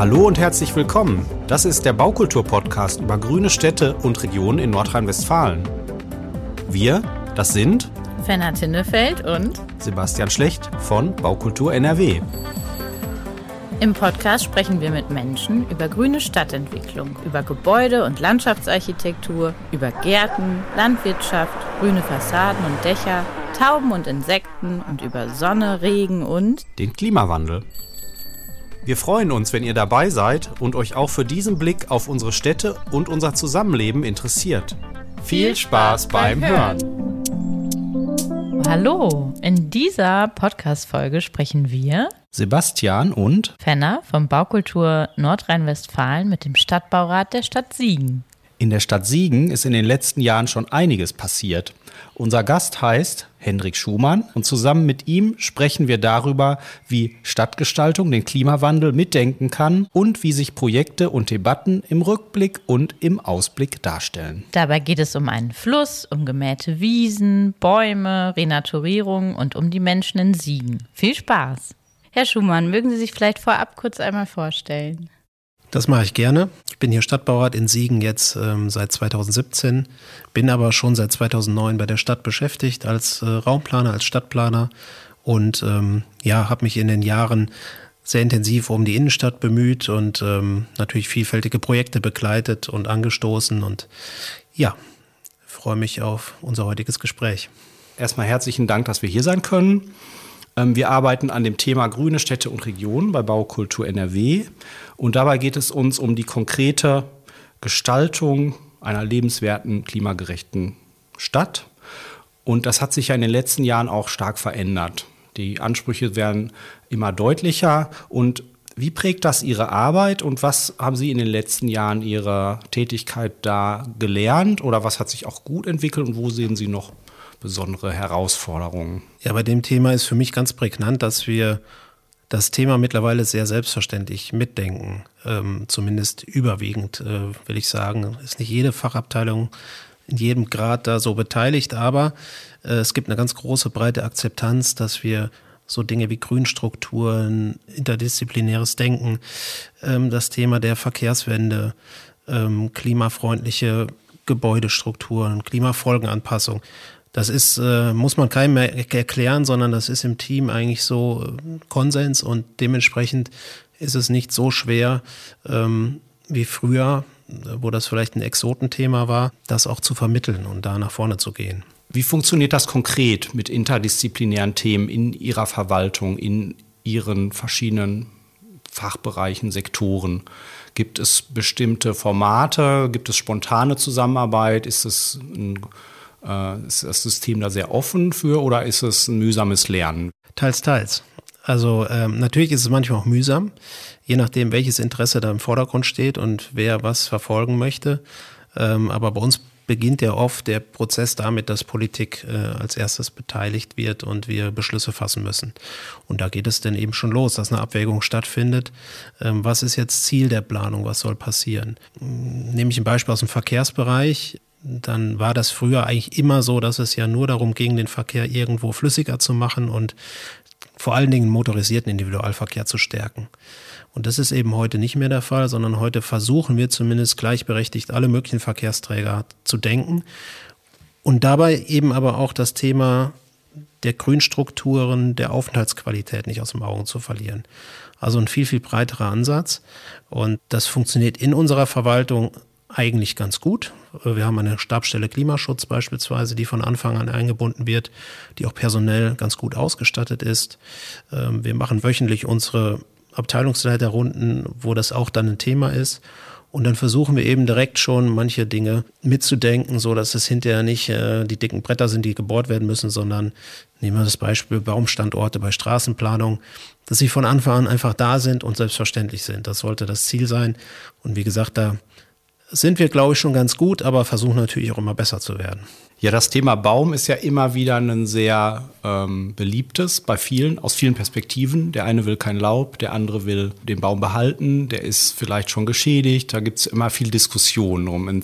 Hallo und herzlich willkommen. Das ist der Baukultur-Podcast über grüne Städte und Regionen in Nordrhein-Westfalen. Wir, das sind Fenner Tinnefeld und Sebastian Schlecht von Baukultur NRW. Im Podcast sprechen wir mit Menschen über grüne Stadtentwicklung, über Gebäude- und Landschaftsarchitektur, über Gärten, Landwirtschaft, grüne Fassaden und Dächer, Tauben und Insekten und über Sonne, Regen und den Klimawandel. Wir freuen uns, wenn ihr dabei seid und euch auch für diesen Blick auf unsere Städte und unser Zusammenleben interessiert. Viel Spaß beim Hören! Hallo, in dieser Podcast-Folge sprechen wir Sebastian und Fenner vom Baukultur Nordrhein-Westfalen mit dem Stadtbaurat der Stadt Siegen. In der Stadt Siegen ist in den letzten Jahren schon einiges passiert. Unser Gast heißt Hendrik Schumann und zusammen mit ihm sprechen wir darüber, wie Stadtgestaltung den Klimawandel mitdenken kann und wie sich Projekte und Debatten im Rückblick und im Ausblick darstellen. Dabei geht es um einen Fluss, um gemähte Wiesen, Bäume, Renaturierung und um die Menschen in Siegen. Viel Spaß! Herr Schumann, mögen Sie sich vielleicht vorab kurz einmal vorstellen? Das mache ich gerne. Ich bin hier Stadtbaurat in Siegen jetzt ähm, seit 2017, bin aber schon seit 2009 bei der Stadt beschäftigt als äh, Raumplaner, als Stadtplaner und ähm, ja, habe mich in den Jahren sehr intensiv um die Innenstadt bemüht und ähm, natürlich vielfältige Projekte begleitet und angestoßen und ja, freue mich auf unser heutiges Gespräch. Erstmal herzlichen Dank, dass wir hier sein können. Ähm, wir arbeiten an dem Thema grüne Städte und Regionen bei Baukultur NRW. Und dabei geht es uns um die konkrete Gestaltung einer lebenswerten, klimagerechten Stadt. Und das hat sich ja in den letzten Jahren auch stark verändert. Die Ansprüche werden immer deutlicher. Und wie prägt das Ihre Arbeit und was haben Sie in den letzten Jahren Ihrer Tätigkeit da gelernt oder was hat sich auch gut entwickelt und wo sehen Sie noch besondere Herausforderungen? Ja, bei dem Thema ist für mich ganz prägnant, dass wir das Thema mittlerweile sehr selbstverständlich mitdenken. Ähm, zumindest überwiegend, äh, will ich sagen. Ist nicht jede Fachabteilung in jedem Grad da so beteiligt, aber äh, es gibt eine ganz große breite Akzeptanz, dass wir so Dinge wie Grünstrukturen, interdisziplinäres Denken, ähm, das Thema der Verkehrswende, ähm, klimafreundliche Gebäudestrukturen, Klimafolgenanpassung, das ist, äh, muss man keinem mehr erklären, sondern das ist im Team eigentlich so äh, Konsens und dementsprechend ist es nicht so schwer ähm, wie früher, wo das vielleicht ein Exotenthema war, das auch zu vermitteln und da nach vorne zu gehen. Wie funktioniert das konkret mit interdisziplinären Themen in Ihrer Verwaltung, in Ihren verschiedenen Fachbereichen, Sektoren? Gibt es bestimmte Formate? Gibt es spontane Zusammenarbeit? Ist es ein äh, ist das System da sehr offen für oder ist es ein mühsames Lernen? Teils, teils. Also ähm, natürlich ist es manchmal auch mühsam, je nachdem, welches Interesse da im Vordergrund steht und wer was verfolgen möchte. Ähm, aber bei uns beginnt ja oft der Prozess damit, dass Politik äh, als erstes beteiligt wird und wir Beschlüsse fassen müssen. Und da geht es dann eben schon los, dass eine Abwägung stattfindet. Ähm, was ist jetzt Ziel der Planung? Was soll passieren? Nehme ich ein Beispiel aus dem Verkehrsbereich dann war das früher eigentlich immer so, dass es ja nur darum ging, den Verkehr irgendwo flüssiger zu machen und vor allen Dingen motorisierten Individualverkehr zu stärken. Und das ist eben heute nicht mehr der Fall, sondern heute versuchen wir zumindest gleichberechtigt alle möglichen Verkehrsträger zu denken und dabei eben aber auch das Thema der Grünstrukturen, der Aufenthaltsqualität nicht aus dem Augen zu verlieren. Also ein viel, viel breiterer Ansatz. Und das funktioniert in unserer Verwaltung eigentlich ganz gut. Wir haben eine Stabstelle Klimaschutz beispielsweise, die von Anfang an eingebunden wird, die auch personell ganz gut ausgestattet ist. Ähm, wir machen wöchentlich unsere Abteilungsleiterrunden, wo das auch dann ein Thema ist. Und dann versuchen wir eben direkt schon manche Dinge mitzudenken, so dass es hinterher nicht äh, die dicken Bretter sind, die gebohrt werden müssen, sondern nehmen wir das Beispiel Baumstandorte bei Straßenplanung, dass sie von Anfang an einfach da sind und selbstverständlich sind. Das sollte das Ziel sein. Und wie gesagt, da sind wir, glaube ich, schon ganz gut, aber versuchen natürlich auch immer besser zu werden. Ja, das Thema Baum ist ja immer wieder ein sehr ähm, beliebtes bei vielen, aus vielen Perspektiven. Der eine will kein Laub, der andere will den Baum behalten, der ist vielleicht schon geschädigt. Da gibt es immer viel Diskussion um. Ein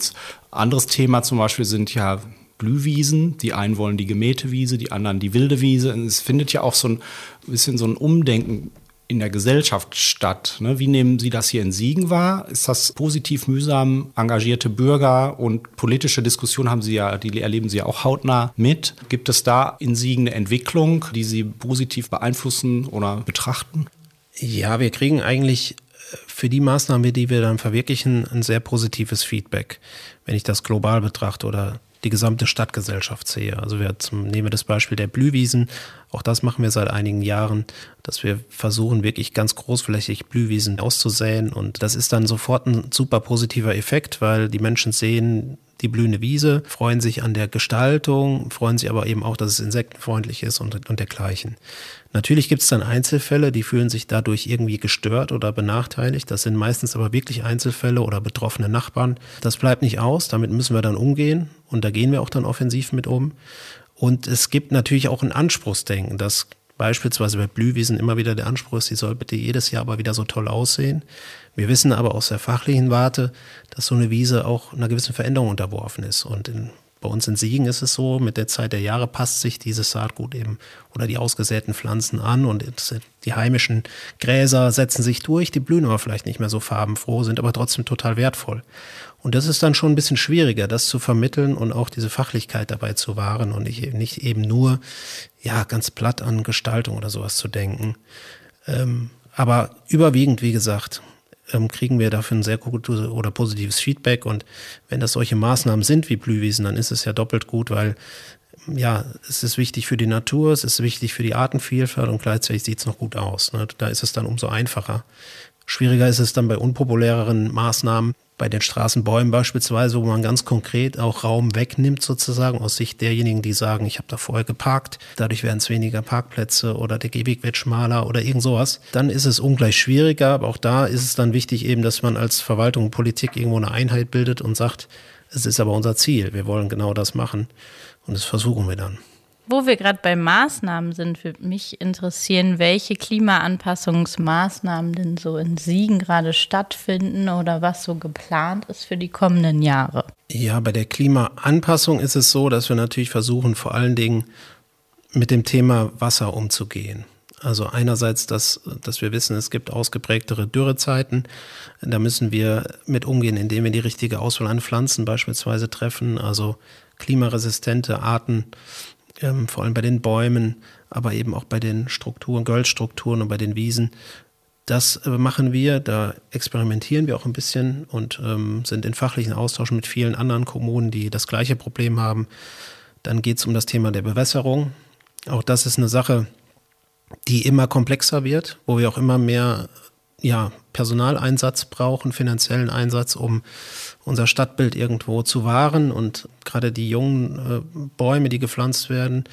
anderes Thema zum Beispiel sind ja Blühwiesen. Die einen wollen die gemähte Wiese, die anderen die wilde Wiese. Und es findet ja auch so ein bisschen so ein Umdenken in der Gesellschaft statt? Ne? Wie nehmen Sie das hier in Siegen wahr? Ist das positiv, mühsam, engagierte Bürger und politische Diskussionen haben Sie ja, die erleben Sie ja auch hautnah mit. Gibt es da in Siegen eine Entwicklung, die Sie positiv beeinflussen oder betrachten? Ja, wir kriegen eigentlich äh, für die Maßnahmen, die wir dann verwirklichen, ein sehr positives Feedback, wenn ich das global betrachte oder die gesamte Stadtgesellschaft sehe. Also wir zum, nehmen wir das Beispiel der Blühwiesen. Auch das machen wir seit einigen Jahren, dass wir versuchen, wirklich ganz großflächig Blühwiesen auszusäen. Und das ist dann sofort ein super positiver Effekt, weil die Menschen sehen, die blühende Wiese, freuen sich an der Gestaltung, freuen sich aber eben auch, dass es insektenfreundlich ist und, und dergleichen. Natürlich gibt es dann Einzelfälle, die fühlen sich dadurch irgendwie gestört oder benachteiligt. Das sind meistens aber wirklich Einzelfälle oder betroffene Nachbarn. Das bleibt nicht aus, damit müssen wir dann umgehen und da gehen wir auch dann offensiv mit um. Und es gibt natürlich auch ein Anspruchsdenken, dass beispielsweise bei Blühwiesen immer wieder der Anspruch ist, die soll bitte jedes Jahr aber wieder so toll aussehen. Wir wissen aber aus der fachlichen Warte, dass so eine Wiese auch einer gewissen Veränderung unterworfen ist. Und in, bei uns in Siegen ist es so, mit der Zeit der Jahre passt sich dieses Saatgut eben oder die ausgesäten Pflanzen an und die heimischen Gräser setzen sich durch, die blühen aber vielleicht nicht mehr so farbenfroh, sind aber trotzdem total wertvoll. Und das ist dann schon ein bisschen schwieriger, das zu vermitteln und auch diese Fachlichkeit dabei zu wahren und nicht, eben nur, ja, ganz platt an Gestaltung oder sowas zu denken. Ähm, aber überwiegend, wie gesagt, ähm, kriegen wir dafür ein sehr gutes oder positives Feedback. Und wenn das solche Maßnahmen sind wie Blühwiesen, dann ist es ja doppelt gut, weil ja, es ist wichtig für die Natur, es ist wichtig für die Artenvielfalt und gleichzeitig sieht es noch gut aus. Ne? Da ist es dann umso einfacher. Schwieriger ist es dann bei unpopuläreren Maßnahmen, bei den Straßenbäumen beispielsweise, wo man ganz konkret auch Raum wegnimmt sozusagen aus Sicht derjenigen, die sagen, ich habe da vorher geparkt, dadurch werden es weniger Parkplätze oder der Gehweg wird schmaler oder irgend sowas, dann ist es ungleich schwieriger, aber auch da ist es dann wichtig eben, dass man als Verwaltung und Politik irgendwo eine Einheit bildet und sagt, es ist aber unser Ziel, wir wollen genau das machen und das versuchen wir dann. Wo wir gerade bei Maßnahmen sind, würde mich interessieren, welche Klimaanpassungsmaßnahmen denn so in Siegen gerade stattfinden oder was so geplant ist für die kommenden Jahre. Ja, bei der Klimaanpassung ist es so, dass wir natürlich versuchen, vor allen Dingen mit dem Thema Wasser umzugehen. Also einerseits, dass, dass wir wissen, es gibt ausgeprägtere Dürrezeiten. Da müssen wir mit umgehen, indem wir die richtige Auswahl an Pflanzen beispielsweise treffen, also klimaresistente Arten ähm, vor allem bei den Bäumen, aber eben auch bei den Strukturen, Göllstrukturen und bei den Wiesen. Das äh, machen wir, da experimentieren wir auch ein bisschen und ähm, sind in fachlichen Austausch mit vielen anderen Kommunen, die das gleiche Problem haben. Dann geht es um das Thema der Bewässerung. Auch das ist eine Sache, die immer komplexer wird, wo wir auch immer mehr ja, Personaleinsatz brauchen, finanziellen Einsatz, um unser Stadtbild irgendwo zu wahren und gerade die jungen äh, Bäume, die gepflanzt werden,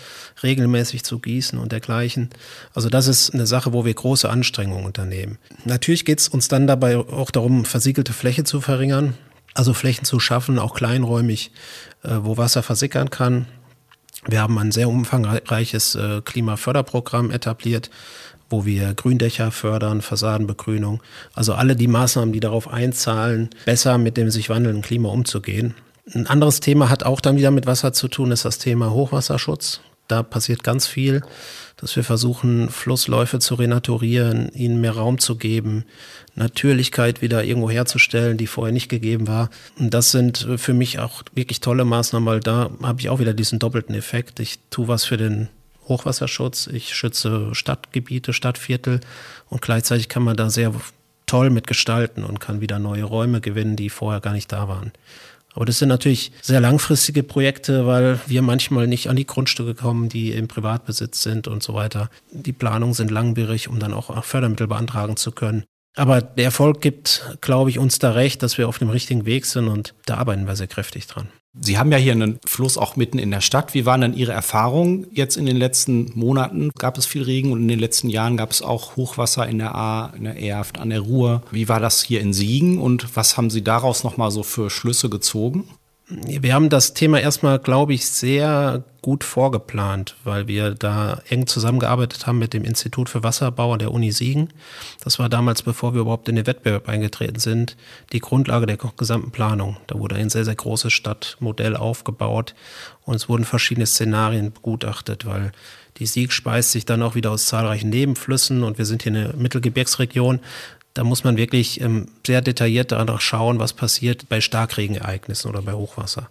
regelmäßig zu gießen und dergleichen. Also das ist eine Sache, wo wir große Anstrengungen unternehmen. Natürlich geht es uns dann dabei auch darum, versiegelte Fläche zu verringern, also Flächen zu schaffen, auch kleinräumig, äh, wo Wasser versickern kann. Wir haben ein sehr umfangreiches äh, Klimaförderprogramm etabliert, wo wir Gründächer fördern, Fassadenbegrünung. Also alle die Maßnahmen, die darauf einzahlen, besser mit dem sich wandelnden Klima umzugehen. Ein anderes Thema hat auch dann wieder mit Wasser zu tun, ist das Thema Hochwasserschutz. Da passiert ganz viel, dass wir versuchen, Flussläufe zu renaturieren, ihnen mehr Raum zu geben, Natürlichkeit wieder irgendwo herzustellen, die vorher nicht gegeben war. Und das sind für mich auch wirklich tolle Maßnahmen, weil da habe ich auch wieder diesen doppelten Effekt. Ich tue was für den Hochwasserschutz, ich schütze Stadtgebiete, Stadtviertel und gleichzeitig kann man da sehr toll mit gestalten und kann wieder neue Räume gewinnen, die vorher gar nicht da waren. Aber das sind natürlich sehr langfristige Projekte, weil wir manchmal nicht an die Grundstücke kommen, die im Privatbesitz sind und so weiter. Die Planungen sind langwierig, um dann auch Fördermittel beantragen zu können. Aber der Erfolg gibt, glaube ich, uns da recht, dass wir auf dem richtigen Weg sind und da arbeiten wir sehr kräftig dran. Sie haben ja hier einen Fluss auch mitten in der Stadt. Wie waren denn Ihre Erfahrungen jetzt in den letzten Monaten? Gab es viel Regen und in den letzten Jahren gab es auch Hochwasser in der A, in der Erft, an der Ruhr. Wie war das hier in Siegen und was haben Sie daraus nochmal so für Schlüsse gezogen? Wir haben das Thema erstmal, glaube ich, sehr gut vorgeplant, weil wir da eng zusammengearbeitet haben mit dem Institut für Wasserbau der Uni Siegen. Das war damals, bevor wir überhaupt in den Wettbewerb eingetreten sind, die Grundlage der gesamten Planung. Da wurde ein sehr, sehr großes Stadtmodell aufgebaut und es wurden verschiedene Szenarien begutachtet, weil Die Sieg speist sich dann auch wieder aus zahlreichen Nebenflüssen und wir sind hier eine Mittelgebirgsregion. Da muss man wirklich ähm, sehr detailliert danach schauen, was passiert bei Starkregenereignissen oder bei Hochwasser.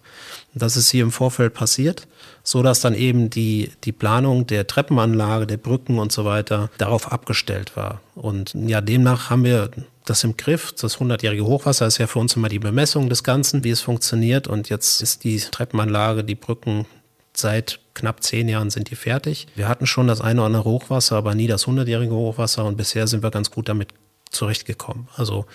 Und das ist hier im Vorfeld passiert, so dass dann eben die, die Planung der Treppenanlage, der Brücken und so weiter darauf abgestellt war. Und ja, demnach haben wir das im Griff. Das 100-jährige Hochwasser ist ja für uns immer die Bemessung des Ganzen, wie es funktioniert. Und jetzt ist die Treppenanlage, die Brücken seit knapp zehn Jahren sind die fertig. Wir hatten schon das eine oder andere Hochwasser, aber nie das 100-jährige Hochwasser. Und bisher sind wir ganz gut damit zurechtgekommen. Also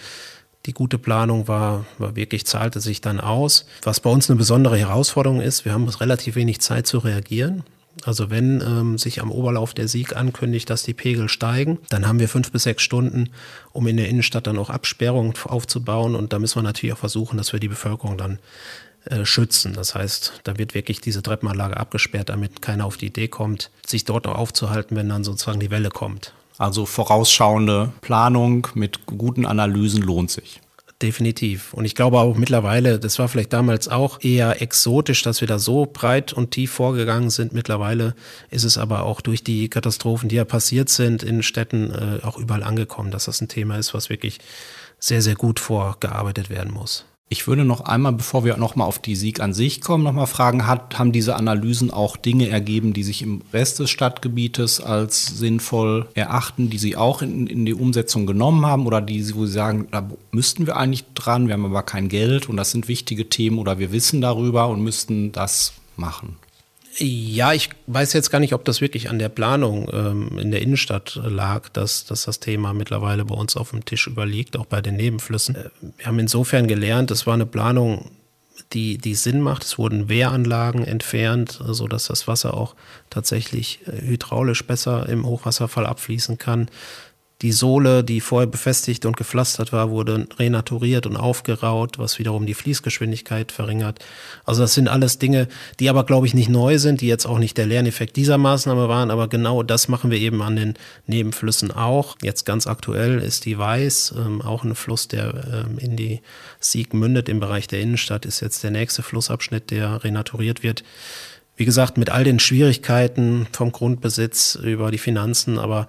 die gute Planung war, war wirklich, zahlte sich dann aus. Was bei uns eine besondere Herausforderung ist, wir haben relativ wenig Zeit zu reagieren. Also wenn ähm, sich am Oberlauf der Sieg ankündigt, dass die Pegel steigen, dann haben wir fünf bis sechs Stunden, um in der Innenstadt dann auch Absperrungen aufzubauen. Und da müssen wir natürlich auch versuchen, dass wir die Bevölkerung dann äh, schützen. Das heißt, da wird wirklich diese Treppenanlage abgesperrt, damit keiner auf die Idee kommt, sich dort noch aufzuhalten, wenn dann sozusagen die Welle kommt. Also vorausschauende Planung mit guten Analysen lohnt sich. Definitiv. Und ich glaube auch mittlerweile, das war vielleicht damals auch eher exotisch, dass wir da so breit und tief vorgegangen sind. Mittlerweile ist es aber auch durch die Katastrophen, die ja passiert sind in Städten, äh, auch überall angekommen, dass das ein Thema ist, was wirklich sehr, sehr gut vorgearbeitet werden muss. Ich würde noch einmal, bevor wir nochmal auf die Sieg an sich kommen, nochmal fragen, hat, haben diese Analysen auch Dinge ergeben, die sich im Rest des Stadtgebietes als sinnvoll erachten, die Sie auch in, in die Umsetzung genommen haben oder die, wo Sie sagen, da müssten wir eigentlich dran, wir haben aber kein Geld und das sind wichtige Themen oder wir wissen darüber und müssten das machen? Ja, ich weiß jetzt gar nicht, ob das wirklich an der Planung ähm, in der Innenstadt lag, dass, dass das Thema mittlerweile bei uns auf dem Tisch überliegt, auch bei den Nebenflüssen. Äh, wir haben insofern gelernt, es war eine Planung, die, die Sinn macht. Es wurden Wehranlagen entfernt, sodass das Wasser auch tatsächlich äh, hydraulisch besser im Hochwasserfall abfließen kann. Die Sohle, die vorher befestigt und gepflastert war, wurde renaturiert und aufgeraut, was wiederum die Fließgeschwindigkeit verringert. Also das sind alles Dinge, die aber, glaube ich, nicht neu sind, die jetzt auch nicht der Lerneffekt dieser Maßnahme waren, aber genau das machen wir eben an den Nebenflüssen auch. Jetzt ganz aktuell ist die Weiß, ähm, auch ein Fluss, der ähm, in die Sieg mündet im Bereich der Innenstadt, ist jetzt der nächste Flussabschnitt, der renaturiert wird. Wie gesagt, mit all den Schwierigkeiten vom Grundbesitz über die Finanzen, aber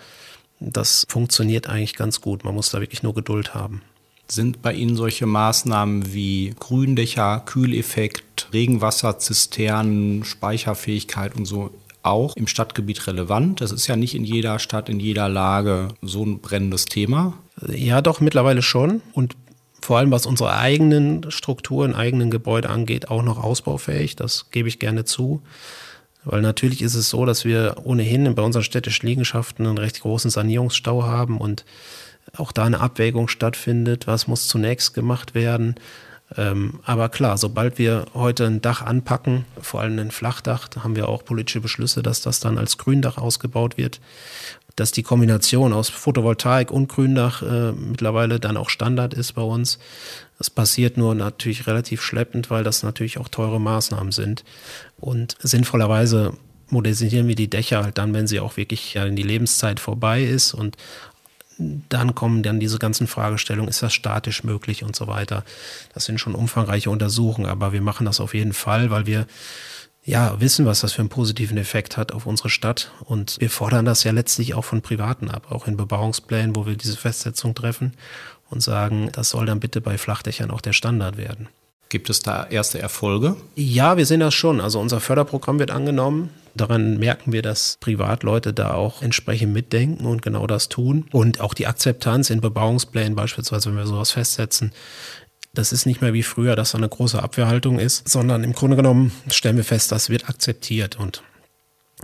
das funktioniert eigentlich ganz gut. Man muss da wirklich nur Geduld haben. Sind bei Ihnen solche Maßnahmen wie Gründächer, Kühleffekt, Regenwasserzisternen, Speicherfähigkeit und so auch im Stadtgebiet relevant? Das ist ja nicht in jeder Stadt, in jeder Lage so ein brennendes Thema. Ja, doch, mittlerweile schon. Und vor allem was unsere eigenen Strukturen, eigenen Gebäude angeht, auch noch ausbaufähig. Das gebe ich gerne zu. Weil natürlich ist es so, dass wir ohnehin bei unseren städtischen Liegenschaften einen recht großen Sanierungsstau haben und auch da eine Abwägung stattfindet, was muss zunächst gemacht werden. Ähm, aber klar, sobald wir heute ein Dach anpacken, vor allem ein Flachdach, da haben wir auch politische Beschlüsse, dass das dann als Gründach ausgebaut wird dass die Kombination aus Photovoltaik und Gründach äh, mittlerweile dann auch Standard ist bei uns. Das passiert nur natürlich relativ schleppend, weil das natürlich auch teure Maßnahmen sind. Und sinnvollerweise modernisieren wir die Dächer halt dann, wenn sie auch wirklich in die Lebenszeit vorbei ist und dann kommen dann diese ganzen Fragestellungen, ist das statisch möglich und so weiter. Das sind schon umfangreiche Untersuchungen, aber wir machen das auf jeden Fall, weil wir ja, wissen, was das für einen positiven Effekt hat auf unsere Stadt. Und wir fordern das ja letztlich auch von Privaten ab, auch in Bebauungsplänen, wo wir diese Festsetzung treffen und sagen, das soll dann bitte bei Flachdächern auch der Standard werden. Gibt es da erste Erfolge? Ja, wir sehen das schon. Also unser Förderprogramm wird angenommen. Daran merken wir, dass Privatleute da auch entsprechend mitdenken und genau das tun. Und auch die Akzeptanz in Bebauungsplänen beispielsweise, wenn wir sowas festsetzen, das ist nicht mehr wie früher, dass da eine große Abwehrhaltung ist, sondern im Grunde genommen stellen wir fest, das wird akzeptiert und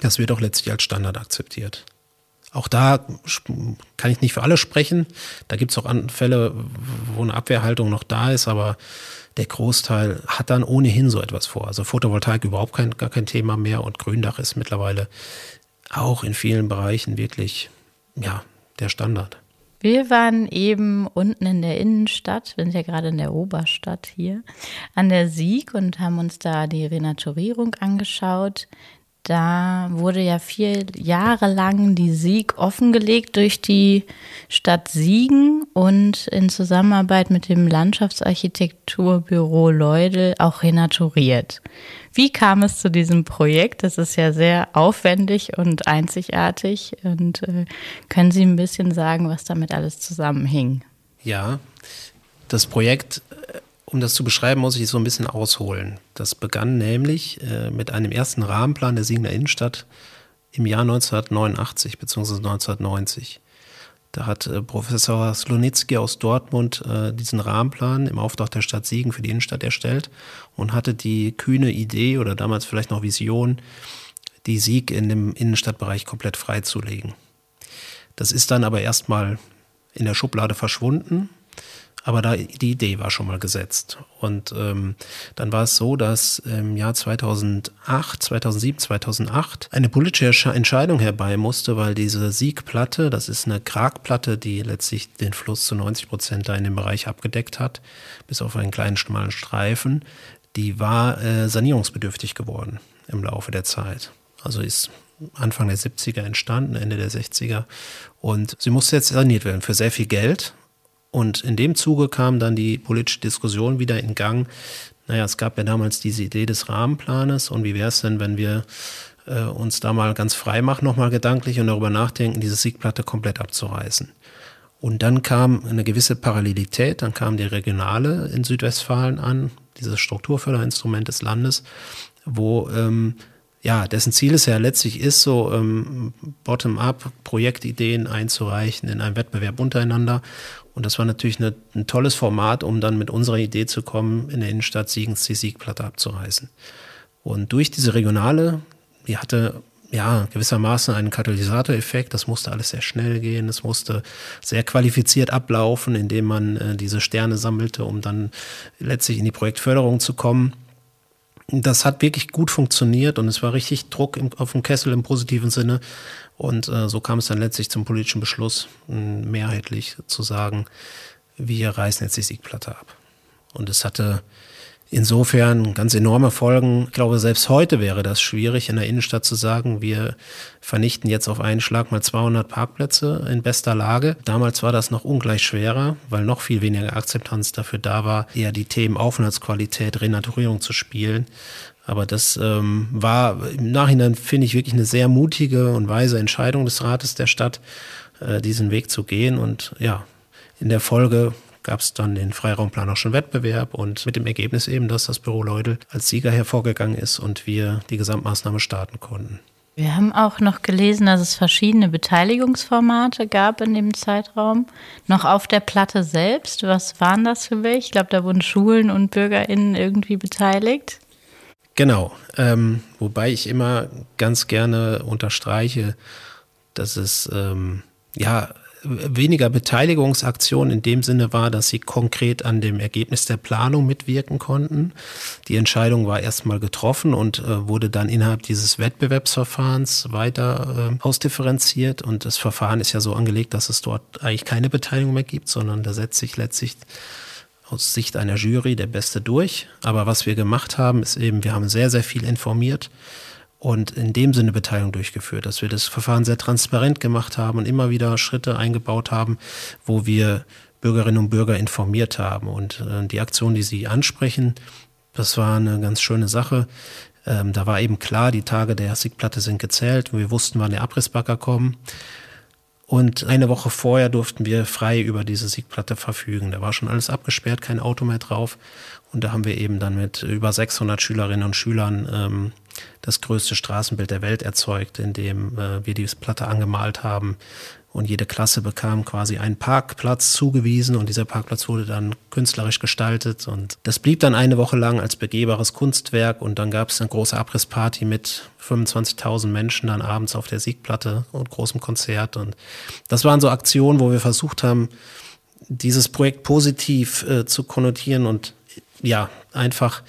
das wird auch letztlich als Standard akzeptiert. Auch da kann ich nicht für alle sprechen. Da gibt es auch Fälle, wo eine Abwehrhaltung noch da ist, aber der Großteil hat dann ohnehin so etwas vor. Also Photovoltaik überhaupt kein, gar kein Thema mehr und Gründach ist mittlerweile auch in vielen Bereichen wirklich ja, der Standard. Wir waren eben unten in der Innenstadt, wir sind ja gerade in der Oberstadt hier, an der Sieg und haben uns da die Renaturierung angeschaut. Da wurde ja vier Jahre lang die Sieg offengelegt durch die Stadt Siegen und in Zusammenarbeit mit dem Landschaftsarchitekturbüro Leudel auch renaturiert. Wie kam es zu diesem Projekt? Das ist ja sehr aufwendig und einzigartig. Und äh, können Sie ein bisschen sagen, was damit alles zusammenhing? Ja, das Projekt um das zu beschreiben, muss ich so ein bisschen ausholen. Das begann nämlich äh, mit einem ersten Rahmenplan der Siegener Innenstadt im Jahr 1989 bzw. 1990. Da hat äh, Professor Slonitzki aus Dortmund äh, diesen Rahmenplan im Auftrag der Stadt Siegen für die Innenstadt erstellt und hatte die kühne Idee oder damals vielleicht noch Vision, die Sieg in dem Innenstadtbereich komplett freizulegen. Das ist dann aber erstmal in der Schublade verschwunden aber da, die Idee war schon mal gesetzt. Und ähm, dann war es so, dass im Jahr 2008, 2007, 2008 eine politische Entscheidung herbei musste, weil diese Siegplatte, das ist eine Kragplatte, die letztlich den Fluss zu 90 Prozent da in dem Bereich abgedeckt hat, bis auf einen kleinen schmalen Streifen, die war äh, sanierungsbedürftig geworden im Laufe der Zeit. Also ist Anfang der 70er entstanden, Ende der 60er. Und sie musste jetzt saniert werden für sehr viel Geld. Und in dem Zuge kam dann die politische Diskussion wieder in Gang. Naja, es gab ja damals diese Idee des Rahmenplanes und wie wäre es denn, wenn wir äh, uns da mal ganz frei machen, nochmal gedanklich und darüber nachdenken, diese Siegplatte komplett abzureißen. Und dann kam eine gewisse Parallelität, dann kam die Regionale in Südwestfalen an, dieses Strukturförderinstrument des Landes, wo ähm, ja, dessen Ziel es ja letztlich ist, so ähm, bottom-up Projektideen einzureichen in einem Wettbewerb untereinander. Und das war natürlich eine, ein tolles Format, um dann mit unserer Idee zu kommen, in der Innenstadt Siegens die Siegplatte abzureißen. Und durch diese Regionale, die hatte ja gewissermaßen einen Katalysatoreffekt. Das musste alles sehr schnell gehen. Es musste sehr qualifiziert ablaufen, indem man äh, diese Sterne sammelte, um dann letztlich in die Projektförderung zu kommen. Das hat wirklich gut funktioniert und es war richtig Druck im, auf dem Kessel im positiven Sinne. Und äh, so kam es dann letztlich zum politischen Beschluss, mehrheitlich zu sagen, wir reißen jetzt die Siegplatte ab. Und es hatte insofern ganz enorme Folgen. Ich glaube, selbst heute wäre das schwierig, in der Innenstadt zu sagen, wir vernichten jetzt auf einen Schlag mal 200 Parkplätze in bester Lage. Damals war das noch ungleich schwerer, weil noch viel weniger Akzeptanz dafür da war, eher die Themen Aufenthaltsqualität, Renaturierung zu spielen. Aber das ähm, war im Nachhinein, finde ich, wirklich eine sehr mutige und weise Entscheidung des Rates der Stadt, äh, diesen Weg zu gehen. Und ja, in der Folge gab es dann den Freiraumplanerischen Wettbewerb und mit dem Ergebnis eben, dass das Büro Leudel als Sieger hervorgegangen ist und wir die Gesamtmaßnahme starten konnten. Wir haben auch noch gelesen, dass es verschiedene Beteiligungsformate gab in dem Zeitraum. Noch auf der Platte selbst. Was waren das für welche? Ich glaube, da wurden Schulen und BürgerInnen irgendwie beteiligt. Genau, ähm, wobei ich immer ganz gerne unterstreiche, dass es ähm, ja weniger Beteiligungsaktion in dem Sinne war, dass sie konkret an dem Ergebnis der Planung mitwirken konnten. Die Entscheidung war erstmal getroffen und äh, wurde dann innerhalb dieses Wettbewerbsverfahrens weiter äh, ausdifferenziert. Und das Verfahren ist ja so angelegt, dass es dort eigentlich keine Beteiligung mehr gibt, sondern da setzt sich letztlich aus Sicht einer Jury der Beste durch. Aber was wir gemacht haben, ist eben, wir haben sehr, sehr viel informiert und in dem Sinne Beteiligung durchgeführt, dass wir das Verfahren sehr transparent gemacht haben und immer wieder Schritte eingebaut haben, wo wir Bürgerinnen und Bürger informiert haben. Und äh, die Aktion, die Sie ansprechen, das war eine ganz schöne Sache. Ähm, da war eben klar, die Tage der Siegplatte sind gezählt wir wussten, wann der Abrissbagger kommen. Und eine Woche vorher durften wir frei über diese Siegplatte verfügen. Da war schon alles abgesperrt, kein Auto mehr drauf. Und da haben wir eben dann mit über 600 Schülerinnen und Schülern ähm, das größte Straßenbild der Welt erzeugt, indem äh, wir diese Platte angemalt haben, und jede Klasse bekam quasi einen Parkplatz zugewiesen und dieser Parkplatz wurde dann künstlerisch gestaltet. Und das blieb dann eine Woche lang als begehbares Kunstwerk. Und dann gab es eine große Abrissparty mit 25.000 Menschen dann abends auf der Siegplatte und großem Konzert. Und das waren so Aktionen, wo wir versucht haben, dieses Projekt positiv äh, zu konnotieren und ja, einfach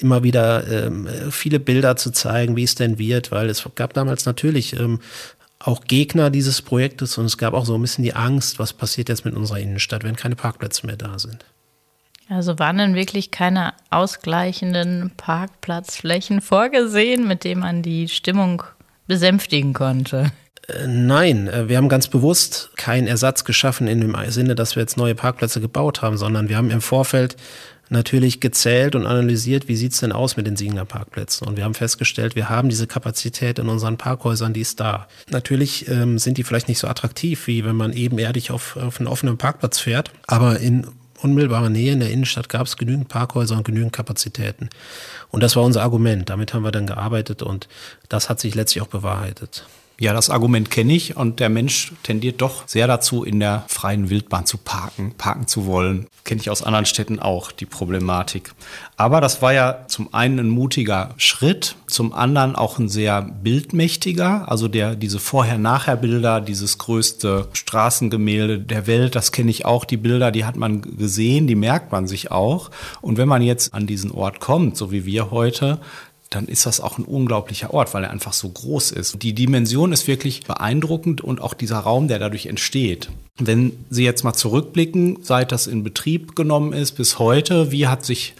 immer wieder ähm, viele Bilder zu zeigen, wie es denn wird, weil es gab damals natürlich ähm, auch Gegner dieses Projektes und es gab auch so ein bisschen die Angst, was passiert jetzt mit unserer Innenstadt, wenn keine Parkplätze mehr da sind. Also waren denn wirklich keine ausgleichenden Parkplatzflächen vorgesehen, mit denen man die Stimmung besänftigen konnte? Äh, nein, äh, wir haben ganz bewusst keinen Ersatz geschaffen in dem Sinne, dass wir jetzt neue Parkplätze gebaut haben, sondern wir haben im Vorfeld natürlich gezählt und analysiert, wie sieht's denn aus mit den Siegener Parkplätzen. Und wir haben festgestellt, wir haben diese Kapazität in unseren Parkhäusern, die ist da. Natürlich ähm, sind die vielleicht nicht so attraktiv, wie wenn man ebenerdig auf, auf einen offenen Parkplatz fährt, aber in unmittelbarer Nähe in der Innenstadt gab es genügend Parkhäuser und genügend Kapazitäten. Und das war unser Argument. Damit haben wir dann gearbeitet und das hat sich letztlich auch bewahrheitet. Ja, das Argument kenne ich und der Mensch tendiert doch sehr dazu, in der freien Wildbahn zu parken, parken zu wollen. Kenne ich aus anderen Städten auch die Problematik. Aber das war ja zum einen ein mutiger Schritt, zum anderen auch ein sehr bildmächtiger. Also der, diese Vorher-Nachher-Bilder, dieses größte Straßengemälde der Welt, das kenne ich auch. Die Bilder, die hat man gesehen, die merkt man sich auch. Und wenn man jetzt an diesen Ort kommt, so wie wir heute, dann ist das auch ein unglaublicher Ort, weil er einfach so groß ist. Die Dimension ist wirklich beeindruckend und auch dieser Raum, der dadurch entsteht. Wenn Sie jetzt mal zurückblicken, seit das in Betrieb genommen ist bis heute, wie hat sich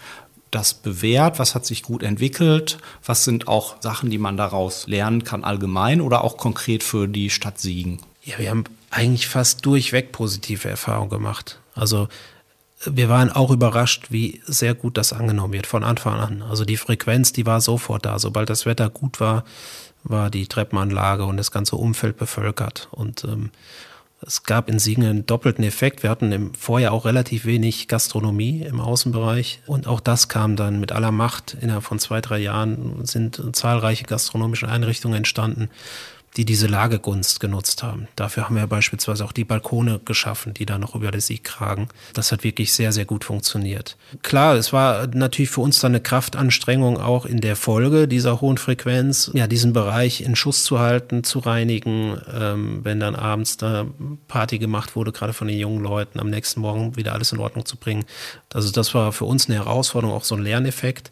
das bewährt? Was hat sich gut entwickelt? Was sind auch Sachen, die man daraus lernen kann allgemein oder auch konkret für die Stadt Siegen? Ja, wir haben eigentlich fast durchweg positive Erfahrungen gemacht. Also wir waren auch überrascht, wie sehr gut das angenommen wird von Anfang an. Also die Frequenz, die war sofort da. Sobald das Wetter gut war, war die Treppenanlage und das ganze Umfeld bevölkert. Und ähm, es gab in Siegen einen doppelten Effekt. Wir hatten im Vorjahr auch relativ wenig Gastronomie im Außenbereich. Und auch das kam dann mit aller Macht. Innerhalb von zwei, drei Jahren sind zahlreiche gastronomische Einrichtungen entstanden die diese Lagegunst genutzt haben. Dafür haben wir beispielsweise auch die Balkone geschaffen, die da noch über der Sieg kragen. Das hat wirklich sehr, sehr gut funktioniert. Klar, es war natürlich für uns dann eine Kraftanstrengung auch in der Folge dieser hohen Frequenz, ja, diesen Bereich in Schuss zu halten, zu reinigen, ähm, wenn dann abends da Party gemacht wurde, gerade von den jungen Leuten, am nächsten Morgen wieder alles in Ordnung zu bringen. Also das war für uns eine Herausforderung, auch so ein Lerneffekt.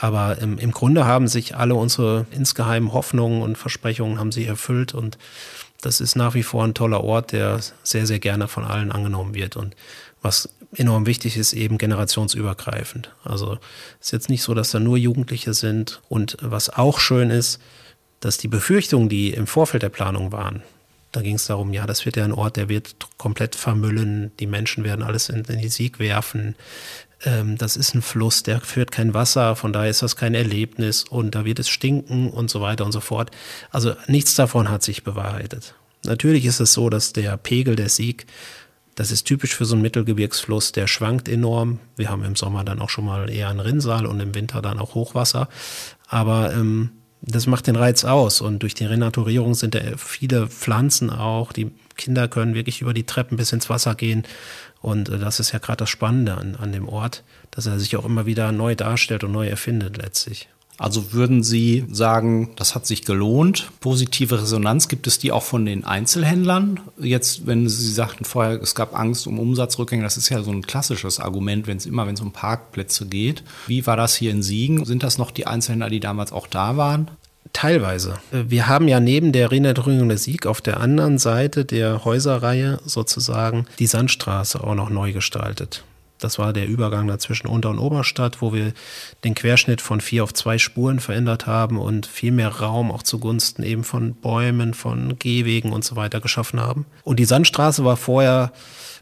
Aber im, im Grunde haben sich alle unsere insgeheimen Hoffnungen und Versprechungen haben sie erfüllt und das ist nach wie vor ein toller Ort, der sehr, sehr gerne von allen angenommen wird. Und was enorm wichtig ist, eben generationsübergreifend. Also es ist jetzt nicht so, dass da nur Jugendliche sind. Und was auch schön ist, dass die Befürchtungen, die im Vorfeld der Planung waren, da ging es darum, ja, das wird ja ein Ort, der wird komplett vermüllen, die Menschen werden alles in, in die Sieg werfen, ähm, das ist ein Fluss, der führt kein Wasser, von daher ist das kein Erlebnis und da wird es stinken und so weiter und so fort. Also nichts davon hat sich bewahrheitet. Natürlich ist es so, dass der Pegel der Sieg, das ist typisch für so einen Mittelgebirgsfluss, der schwankt enorm. Wir haben im Sommer dann auch schon mal eher einen Rinnsal und im Winter dann auch Hochwasser. Aber ähm, das macht den Reiz aus und durch die Renaturierung sind da viele Pflanzen auch. Die Kinder können wirklich über die Treppen bis ins Wasser gehen und äh, das ist ja gerade das Spannende an, an dem Ort, dass er sich auch immer wieder neu darstellt und neu erfindet letztlich. Also würden Sie sagen, das hat sich gelohnt? Positive Resonanz gibt es die auch von den Einzelhändlern? Jetzt, wenn Sie sagten vorher, es gab Angst um Umsatzrückgänge, das ist ja so ein klassisches Argument, wenn es immer, wenn es um Parkplätze geht. Wie war das hier in Siegen? Sind das noch die Einzelhändler, die damals auch da waren? Teilweise. Wir haben ja neben der Renaturierung der Sieg auf der anderen Seite der Häuserreihe sozusagen die Sandstraße auch noch neu gestaltet. Das war der Übergang dazwischen Unter- und Oberstadt, wo wir den Querschnitt von vier auf zwei Spuren verändert haben und viel mehr Raum auch zugunsten eben von Bäumen, von Gehwegen und so weiter geschaffen haben. Und die Sandstraße war vorher,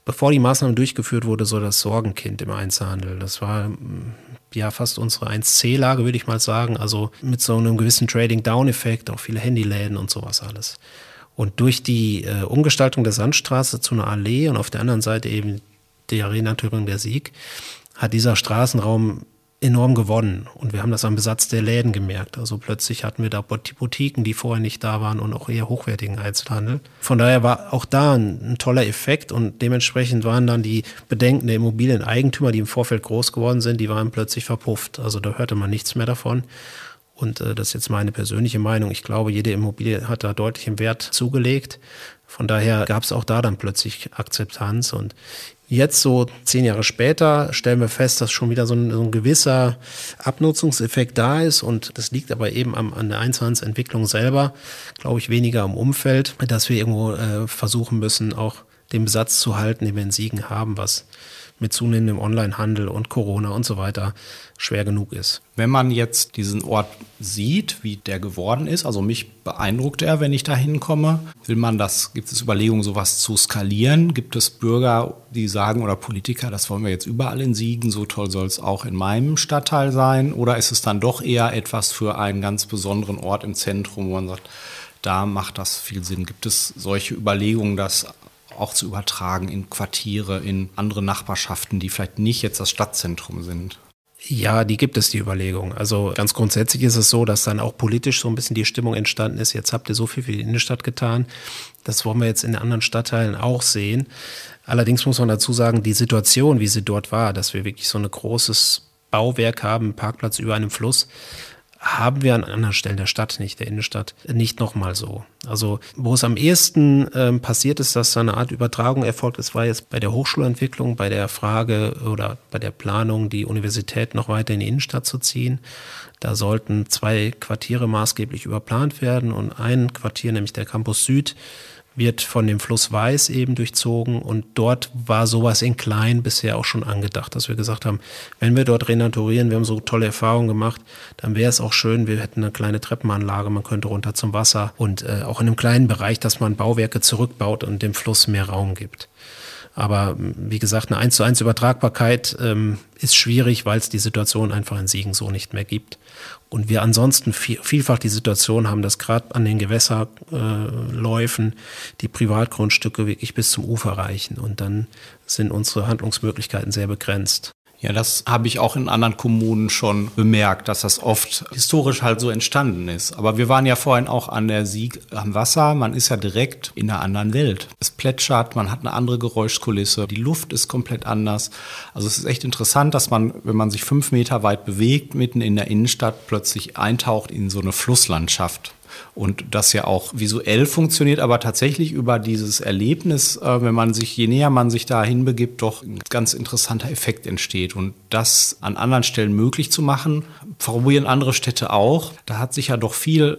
bevor die Maßnahme durchgeführt wurde, so das Sorgenkind im Einzelhandel. Das war ja fast unsere 1C-Lage, würde ich mal sagen. Also mit so einem gewissen Trading-Down-Effekt, auch viele Handyläden und sowas alles. Und durch die äh, Umgestaltung der Sandstraße zu einer Allee und auf der anderen Seite eben die Arena-Thüringen der Sieg, hat dieser Straßenraum enorm gewonnen. Und wir haben das am Besatz der Läden gemerkt. Also plötzlich hatten wir da Boutiquen, die vorher nicht da waren und auch eher hochwertigen Einzelhandel. Von daher war auch da ein, ein, toller Effekt und dementsprechend waren dann die Bedenken der Immobilieneigentümer, die im Vorfeld groß geworden sind, die waren plötzlich verpufft. Also da hörte man nichts mehr davon. Und äh, das ist jetzt meine persönliche Meinung. Ich glaube, jede Immobilie hat da deutlich im Wert zugelegt. Von daher gab es auch da dann plötzlich Akzeptanz. Und Jetzt so zehn Jahre später stellen wir fest, dass schon wieder so ein, so ein gewisser Abnutzungseffekt da ist. Und das liegt aber eben am, an der Einzelhandelsentwicklung selber, glaube ich, weniger am Umfeld, dass wir irgendwo äh, versuchen müssen, auch den Besatz zu halten, den wir in Siegen haben, was mit zunehmendem Onlinehandel und Corona und so weiter schwer genug ist. Wenn man jetzt diesen Ort sieht, wie der geworden ist, also mich beeindruckt er, wenn ich da hinkomme, will man das, gibt es Überlegungen, sowas zu skalieren? Gibt es Bürger, die sagen oder Politiker, das wollen wir jetzt überall in Siegen, so toll soll es auch in meinem Stadtteil sein? Oder ist es dann doch eher etwas für einen ganz besonderen Ort im Zentrum, wo man sagt, da macht das viel Sinn? Gibt es solche Überlegungen, das auch zu übertragen in Quartiere, in andere Nachbarschaften, die vielleicht nicht jetzt das Stadtzentrum sind? Ja, die gibt es, die Überlegung. Also ganz grundsätzlich ist es so, dass dann auch politisch so ein bisschen die Stimmung entstanden ist. Jetzt habt ihr so viel für die Innenstadt getan. Das wollen wir jetzt in anderen Stadtteilen auch sehen. Allerdings muss man dazu sagen, die Situation, wie sie dort war, dass wir wirklich so ein großes Bauwerk haben, Parkplatz über einem Fluss, haben wir an anderen Stellen der Stadt nicht, der Innenstadt, nicht nochmal so. Also wo es am ehesten ähm, passiert ist, dass da eine Art Übertragung erfolgt ist, war jetzt bei der Hochschulentwicklung, bei der Frage oder bei der Planung, die Universität noch weiter in die Innenstadt zu ziehen. Da sollten zwei Quartiere maßgeblich überplant werden und ein Quartier, nämlich der Campus Süd, wird von dem Fluss Weiß eben durchzogen und dort war sowas in klein bisher auch schon angedacht, dass wir gesagt haben, wenn wir dort renaturieren, wir haben so tolle Erfahrungen gemacht, dann wäre es auch schön, wir hätten eine kleine Treppenanlage, man könnte runter zum Wasser und äh, auch in einem kleinen Bereich, dass man Bauwerke zurückbaut und dem Fluss mehr Raum gibt. Aber wie gesagt, eine 1 zu 1 Übertragbarkeit ähm, ist schwierig, weil es die Situation einfach in Siegen so nicht mehr gibt. Und wir ansonsten viel, vielfach die Situation haben, dass gerade an den Gewässerläufen äh, die Privatgrundstücke wirklich bis zum Ufer reichen. Und dann sind unsere Handlungsmöglichkeiten sehr begrenzt. Ja, das habe ich auch in anderen Kommunen schon bemerkt, dass das oft historisch halt so entstanden ist. Aber wir waren ja vorhin auch an der Sieg am Wasser. Man ist ja direkt in einer anderen Welt. Es plätschert, man hat eine andere Geräuschkulisse, die Luft ist komplett anders. Also es ist echt interessant, dass man, wenn man sich fünf Meter weit bewegt, mitten in der Innenstadt plötzlich eintaucht in so eine Flusslandschaft und das ja auch visuell funktioniert, aber tatsächlich über dieses Erlebnis, äh, wenn man sich, je näher man sich da hinbegibt, doch ein ganz interessanter Effekt entsteht. Und das an anderen Stellen möglich zu machen, probieren andere Städte auch. Da hat sich ja doch viel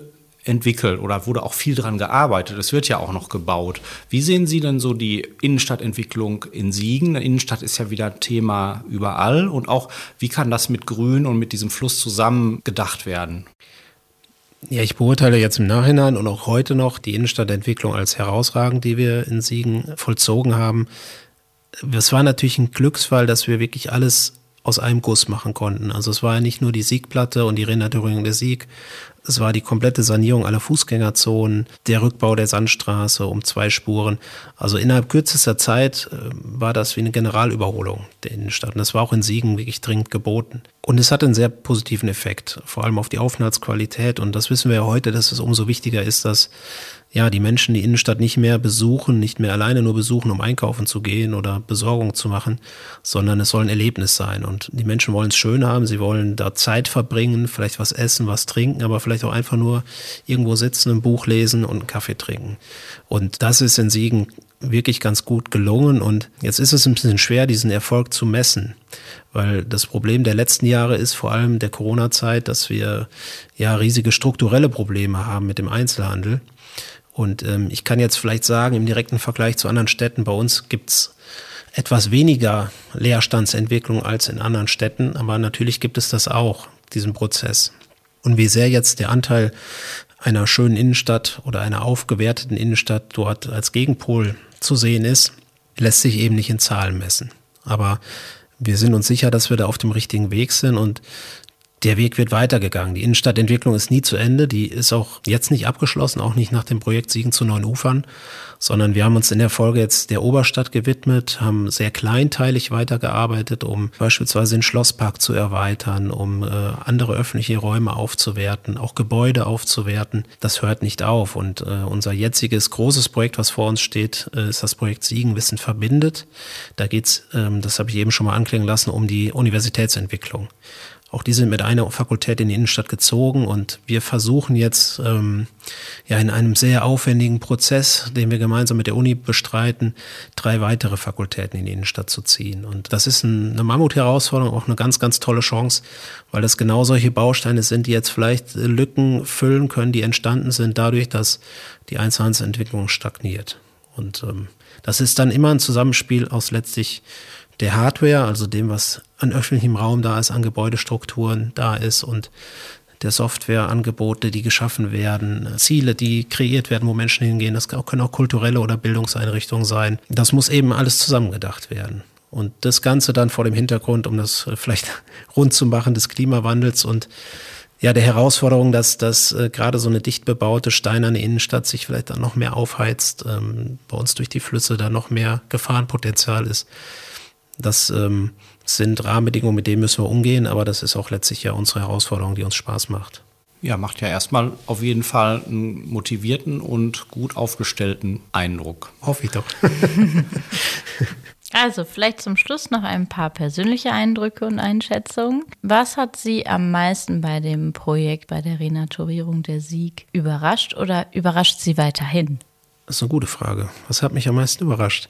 entwickelt oder wurde auch viel dran gearbeitet. Es wird ja auch noch gebaut. Wie sehen Sie denn so die Innenstadtentwicklung in Siegen? Eine Innenstadt ist ja wieder Thema überall und auch wie kann das mit Grün und mit diesem Fluss zusammen gedacht werden? Ja, ich beurteile jetzt im Nachhinein und auch heute noch die Innenstadtentwicklung als herausragend, die wir in Siegen vollzogen haben. Es war natürlich ein Glücksfall, dass wir wirklich alles aus einem Guss machen konnten. Also es war ja nicht nur die Siegplatte und die Renaturierung der Sieg, es war die komplette Sanierung aller Fußgängerzonen, der Rückbau der Sandstraße um zwei Spuren. Also innerhalb kürzester Zeit äh, war das wie eine Generalüberholung der Innenstadt. Und das war auch in Siegen wirklich dringend geboten. Und es hatte einen sehr positiven Effekt, vor allem auf die Aufenthaltsqualität. Und das wissen wir ja heute, dass es umso wichtiger ist, dass ja, die Menschen die Innenstadt nicht mehr besuchen, nicht mehr alleine nur besuchen, um einkaufen zu gehen oder Besorgung zu machen, sondern es soll ein Erlebnis sein. Und die Menschen wollen es schön haben, sie wollen da Zeit verbringen, vielleicht was essen, was trinken, aber vielleicht auch einfach nur irgendwo sitzen, ein Buch lesen und einen Kaffee trinken. Und das ist in Siegen wirklich ganz gut gelungen. Und jetzt ist es ein bisschen schwer, diesen Erfolg zu messen. Weil das Problem der letzten Jahre ist vor allem der Corona-Zeit, dass wir ja riesige strukturelle Probleme haben mit dem Einzelhandel. Und ähm, ich kann jetzt vielleicht sagen, im direkten Vergleich zu anderen Städten, bei uns gibt's etwas weniger Leerstandsentwicklung als in anderen Städten, aber natürlich gibt es das auch, diesen Prozess. Und wie sehr jetzt der Anteil einer schönen Innenstadt oder einer aufgewerteten Innenstadt dort als Gegenpol zu sehen ist, lässt sich eben nicht in Zahlen messen. Aber wir sind uns sicher, dass wir da auf dem richtigen Weg sind und der Weg wird weitergegangen. Die Innenstadtentwicklung ist nie zu Ende. Die ist auch jetzt nicht abgeschlossen, auch nicht nach dem Projekt Siegen zu neuen Ufern, sondern wir haben uns in der Folge jetzt der Oberstadt gewidmet, haben sehr kleinteilig weitergearbeitet, um beispielsweise den Schlosspark zu erweitern, um äh, andere öffentliche Räume aufzuwerten, auch Gebäude aufzuwerten. Das hört nicht auf. Und äh, unser jetziges großes Projekt, was vor uns steht, äh, ist das Projekt Siegen Wissen verbindet. Da geht's, ähm, das habe ich eben schon mal anklingen lassen, um die Universitätsentwicklung. Auch die sind mit einer Fakultät in die Innenstadt gezogen und wir versuchen jetzt ähm, ja in einem sehr aufwendigen Prozess, den wir gemeinsam mit der Uni bestreiten, drei weitere Fakultäten in die Innenstadt zu ziehen. Und das ist ein, eine Mammut-Herausforderung, auch eine ganz, ganz tolle Chance, weil das genau solche Bausteine sind, die jetzt vielleicht Lücken füllen können, die entstanden sind dadurch, dass die Einzelhandelsentwicklung stagniert. Und ähm, das ist dann immer ein Zusammenspiel aus letztlich der Hardware, also dem, was an öffentlichem Raum da ist, an Gebäudestrukturen da ist und der Softwareangebote, die geschaffen werden, Ziele, die kreiert werden, wo Menschen hingehen. Das können auch kulturelle oder Bildungseinrichtungen sein. Das muss eben alles zusammengedacht werden. Und das Ganze dann vor dem Hintergrund, um das vielleicht rund zu machen, des Klimawandels und ja, der Herausforderung, dass, dass äh, gerade so eine dicht bebaute steinerne Innenstadt sich vielleicht dann noch mehr aufheizt, ähm, bei uns durch die Flüsse da noch mehr Gefahrenpotenzial ist. Das ähm, sind Rahmenbedingungen, mit denen müssen wir umgehen, aber das ist auch letztlich ja unsere Herausforderung, die uns Spaß macht. Ja, macht ja erstmal auf jeden Fall einen motivierten und gut aufgestellten Eindruck. Hoffe ich doch. Also vielleicht zum Schluss noch ein paar persönliche Eindrücke und Einschätzungen. Was hat Sie am meisten bei dem Projekt, bei der Renaturierung der Sieg überrascht oder überrascht Sie weiterhin? Das ist eine gute Frage. Was hat mich am meisten überrascht?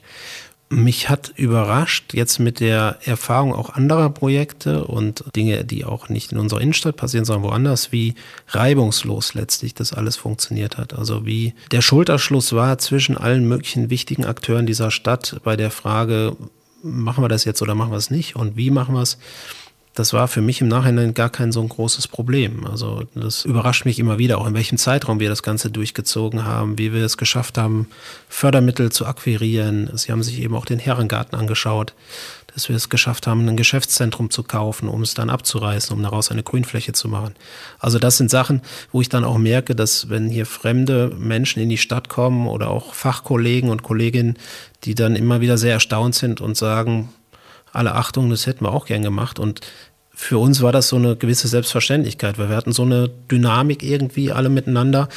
Mich hat überrascht, jetzt mit der Erfahrung auch anderer Projekte und Dinge, die auch nicht in unserer Innenstadt passieren, sondern woanders, wie reibungslos letztlich das alles funktioniert hat. Also wie der Schulterschluss war zwischen allen möglichen wichtigen Akteuren dieser Stadt bei der Frage, machen wir das jetzt oder machen wir es nicht und wie machen wir es? Das war für mich im Nachhinein gar kein so ein großes Problem. Also das überrascht mich immer wieder, auch in welchem Zeitraum wir das Ganze durchgezogen haben, wie wir es geschafft haben, Fördermittel zu akquirieren. Sie haben sich eben auch den Herrengarten angeschaut, dass wir es geschafft haben, ein Geschäftszentrum zu kaufen, um es dann abzureißen, um daraus eine Grünfläche zu machen. Also das sind Sachen, wo ich dann auch merke, dass wenn hier fremde Menschen in die Stadt kommen oder auch Fachkollegen und Kolleginnen, die dann immer wieder sehr erstaunt sind und sagen, alle Achtung, das hätten wir auch gern gemacht. Und für uns war das so eine gewisse Selbstverständlichkeit, weil wir hatten so eine Dynamik irgendwie alle miteinander,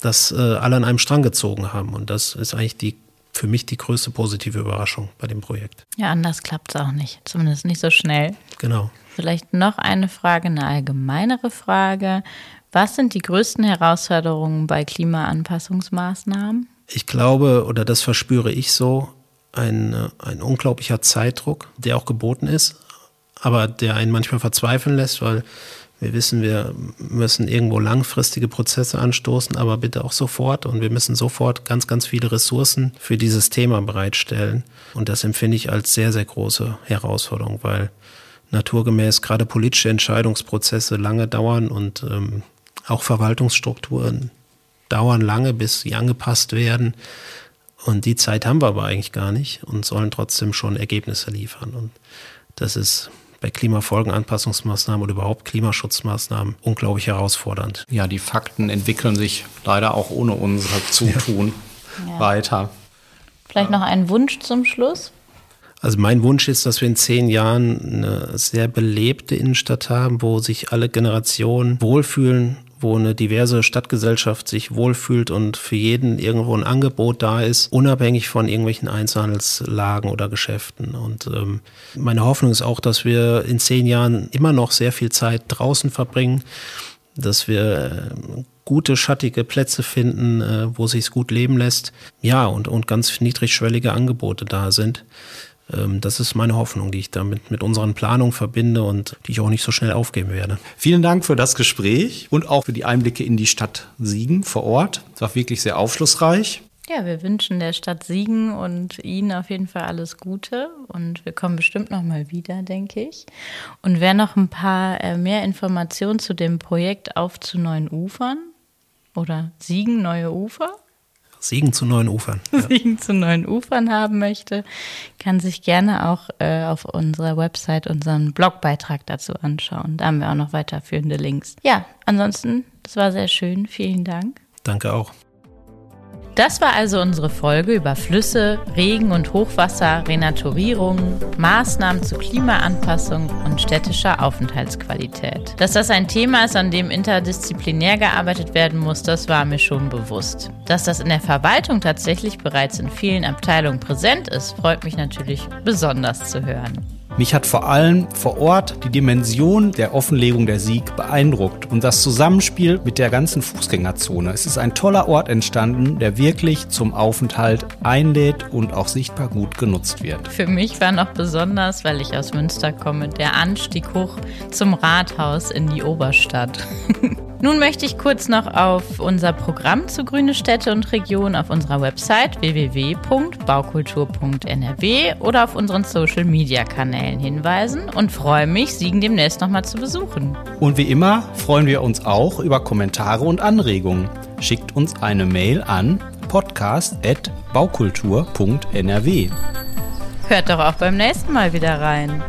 dass äh, alle an einem Strang gezogen haben. Und das ist eigentlich die für mich die größte positive Überraschung bei dem Projekt. Ja, anders klappt es auch nicht. Zumindest nicht so schnell. Genau. Vielleicht noch eine Frage, eine allgemeinere Frage. Was sind die größten Herausforderungen bei Klimaanpassungsmaßnahmen? Ich glaube, oder das verspüre ich so, ein, äh, ein unglaublicher Zeitdruck, der auch geboten ist, aber der einen manchmal verzweifeln lässt, weil wir wissen, wir müssen irgendwo langfristige Prozesse anstoßen, aber bitte auch sofort. Und wir müssen sofort ganz, ganz viele Ressourcen für dieses Thema bereitstellen. Und das empfinde ich als sehr, sehr große Herausforderung, weil naturgemäß gerade politische Entscheidungsprozesse lange dauern und ähm, auch Verwaltungsstrukturen dauern lange, bis sie angepasst werden. Und die Zeit haben wir aber eigentlich gar nicht und sollen trotzdem schon Ergebnisse liefern. Und das ist bei Klimafolgenanpassungsmaßnahmen oder überhaupt Klimaschutzmaßnahmen unglaublich herausfordernd. Ja, die Fakten entwickeln sich leider auch ohne unser Zutun ja. weiter. Vielleicht noch ein Wunsch zum Schluss? Also mein Wunsch ist, dass wir in zehn Jahren eine sehr belebte Innenstadt haben, wo sich alle Generationen wohlfühlen wo eine diverse Stadtgesellschaft sich wohlfühlt und für jeden irgendwo ein Angebot da ist, unabhängig von irgendwelchen Einzelhandelslagen oder Geschäften. Und ähm, meine Hoffnung ist auch, dass wir in zehn Jahren immer noch sehr viel Zeit draußen verbringen, dass wir äh, gute, schattige Plätze finden, äh, wo sich gut leben lässt. Ja, und, und ganz niedrigschwellige Angebote da sind. Ähm, das ist meine Hoffnung, die ich damit mit unseren Planungen verbinde und die ich auch nicht so schnell aufgeben werde. Vielen Dank für das Gespräch und auch für die Einblicke in die Stadt Siegen vor Ort. Es war wirklich sehr aufschlussreich. Ja, wir wünschen der Stadt Siegen und Ihnen auf jeden Fall alles Gute und wir kommen bestimmt noch mal wieder, denke ich. Und wer noch ein paar äh, mehr Informationen zu dem Projekt auf zu neuen Ufern oder Siegen neue Ufer Siegen zu neuen Ufern. Ja. Siegen zu neuen Ufern haben möchte, kann sich gerne auch äh, auf unserer Website unseren Blogbeitrag dazu anschauen. Da haben wir auch noch weiterführende Links. Ja, ansonsten, das war sehr schön. Vielen Dank. Danke auch. Das war also unsere Folge über Flüsse, Regen und Hochwasser, Renaturierung, Maßnahmen zur Klimaanpassung und städtischer Aufenthaltsqualität. Dass das ein Thema ist, an dem interdisziplinär gearbeitet werden muss, das war mir schon bewusst. Dass das in der Verwaltung tatsächlich bereits in vielen Abteilungen präsent ist, freut mich natürlich besonders zu hören. Mich hat vor allem vor Ort die Dimension der Offenlegung der Sieg beeindruckt und das Zusammenspiel mit der ganzen Fußgängerzone. Es ist ein toller Ort entstanden, der wirklich zum Aufenthalt einlädt und auch sichtbar gut genutzt wird. Für mich war noch besonders, weil ich aus Münster komme, der Anstieg hoch zum Rathaus in die Oberstadt. Nun möchte ich kurz noch auf unser Programm zu Grüne Städte und Region auf unserer Website www.baukultur.nrw oder auf unseren Social Media Kanälen hinweisen und freue mich, Siegen demnächst nochmal zu besuchen. Und wie immer freuen wir uns auch über Kommentare und Anregungen. Schickt uns eine Mail an podcast.baukultur.nrw. Hört doch auch beim nächsten Mal wieder rein.